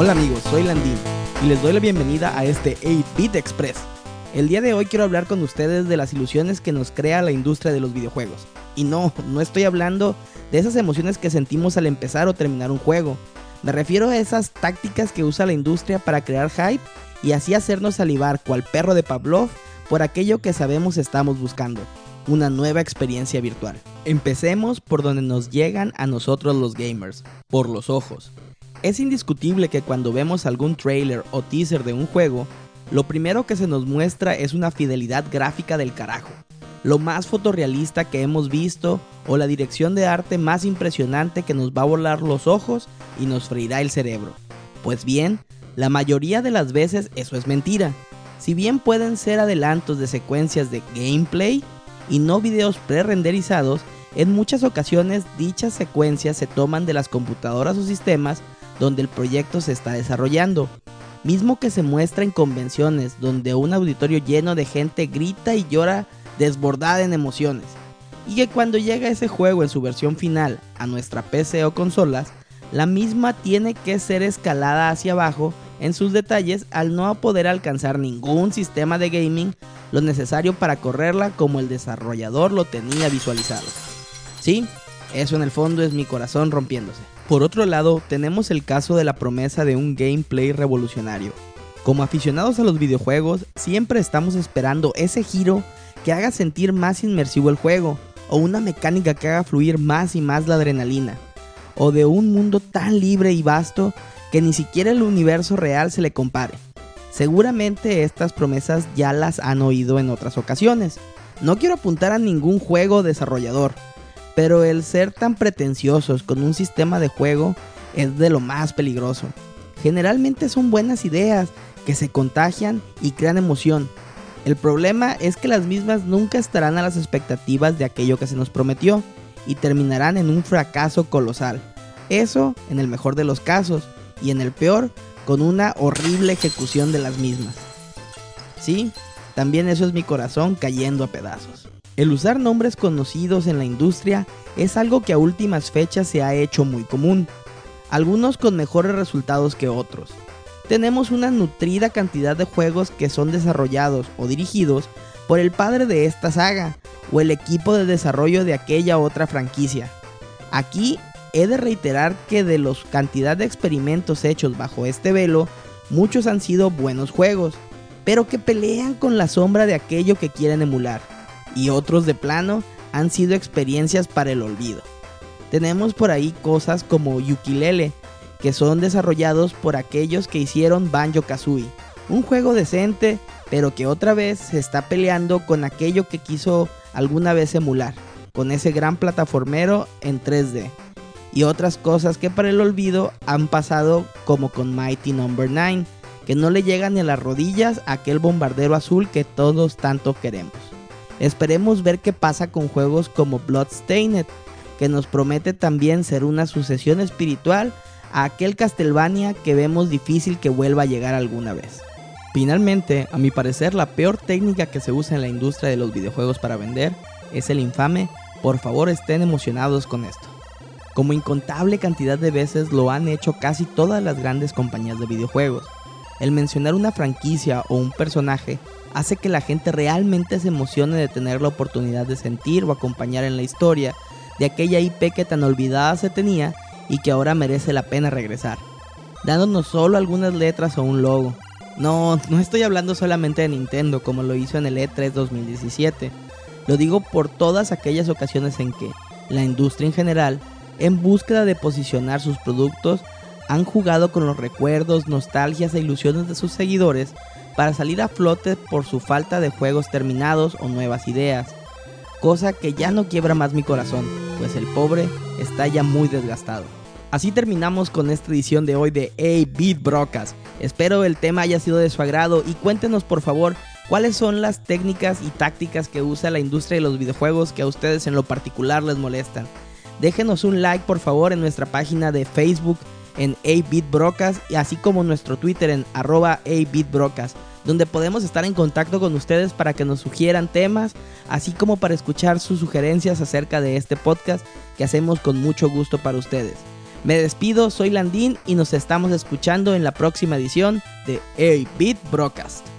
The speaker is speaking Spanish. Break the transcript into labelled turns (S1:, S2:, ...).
S1: Hola amigos, soy Landín y les doy la bienvenida a este 8-Bit Express. El día de hoy quiero hablar con ustedes de las ilusiones que nos crea la industria de los videojuegos. Y no, no estoy hablando de esas emociones que sentimos al empezar o terminar un juego. Me refiero a esas tácticas que usa la industria para crear hype y así hacernos salivar cual perro de Pavlov por aquello que sabemos estamos buscando, una nueva experiencia virtual. Empecemos por donde nos llegan a nosotros los gamers, por los ojos. Es indiscutible que cuando vemos algún trailer o teaser de un juego, lo primero que se nos muestra es una fidelidad gráfica del carajo, lo más fotorrealista que hemos visto o la dirección de arte más impresionante que nos va a volar los ojos y nos freirá el cerebro. Pues bien, la mayoría de las veces eso es mentira. Si bien pueden ser adelantos de secuencias de gameplay y no videos pre-renderizados, en muchas ocasiones dichas secuencias se toman de las computadoras o sistemas donde el proyecto se está desarrollando, mismo que se muestra en convenciones donde un auditorio lleno de gente grita y llora desbordada en emociones, y que cuando llega ese juego en su versión final a nuestra PC o consolas, la misma tiene que ser escalada hacia abajo en sus detalles al no poder alcanzar ningún sistema de gaming lo necesario para correrla como el desarrollador lo tenía visualizado. Sí, eso en el fondo es mi corazón rompiéndose. Por otro lado, tenemos el caso de la promesa de un gameplay revolucionario. Como aficionados a los videojuegos, siempre estamos esperando ese giro que haga sentir más inmersivo el juego, o una mecánica que haga fluir más y más la adrenalina, o de un mundo tan libre y vasto que ni siquiera el universo real se le compare. Seguramente estas promesas ya las han oído en otras ocasiones. No quiero apuntar a ningún juego desarrollador, pero el ser tan pretenciosos con un sistema de juego es de lo más peligroso. Generalmente son buenas ideas que se contagian y crean emoción. El problema es que las mismas nunca estarán a las expectativas de aquello que se nos prometió y terminarán en un fracaso colosal. Eso en el mejor de los casos y en el peor con una horrible ejecución de las mismas. Sí, también eso es mi corazón cayendo a pedazos. El usar nombres conocidos en la industria es algo que a últimas fechas se ha hecho muy común, algunos con mejores resultados que otros. Tenemos una nutrida cantidad de juegos que son desarrollados o dirigidos por el padre de esta saga o el equipo de desarrollo de aquella otra franquicia. Aquí he de reiterar que de los cantidad de experimentos hechos bajo este velo, muchos han sido buenos juegos, pero que pelean con la sombra de aquello que quieren emular, y otros de plano han sido experiencias para el olvido. Tenemos por ahí cosas como Yukilele, que son desarrollados por aquellos que hicieron Banjo Kazooie, un juego decente, pero que otra vez se está peleando con aquello que quiso alguna vez emular, con ese gran plataformero en 3D y otras cosas que para el olvido han pasado como con Mighty Number no. 9, que no le llega ni a las rodillas a aquel bombardero azul que todos tanto queremos. Esperemos ver qué pasa con juegos como Bloodstained, que nos promete también ser una sucesión espiritual a aquel Castlevania que vemos difícil que vuelva a llegar alguna vez. Finalmente, a mi parecer, la peor técnica que se usa en la industria de los videojuegos para vender es el infame, por favor estén emocionados con esto como incontable cantidad de veces lo han hecho casi todas las grandes compañías de videojuegos. El mencionar una franquicia o un personaje hace que la gente realmente se emocione de tener la oportunidad de sentir o acompañar en la historia de aquella IP que tan olvidada se tenía y que ahora merece la pena regresar, dándonos solo algunas letras o un logo. No, no estoy hablando solamente de Nintendo como lo hizo en el E3 2017, lo digo por todas aquellas ocasiones en que la industria en general en búsqueda de posicionar sus productos, han jugado con los recuerdos, nostalgias e ilusiones de sus seguidores para salir a flote por su falta de juegos terminados o nuevas ideas, cosa que ya no quiebra más mi corazón, pues el pobre está ya muy desgastado. Así terminamos con esta edición de hoy de A-Beat Brocas. Espero el tema haya sido de su agrado y cuéntenos por favor cuáles son las técnicas y tácticas que usa la industria de los videojuegos que a ustedes en lo particular les molestan. Déjenos un like por favor en nuestra página de Facebook en 8 y así como nuestro Twitter en arroba 8 donde podemos estar en contacto con ustedes para que nos sugieran temas, así como para escuchar sus sugerencias acerca de este podcast que hacemos con mucho gusto para ustedes. Me despido, soy Landín y nos estamos escuchando en la próxima edición de A-Beat Broadcast.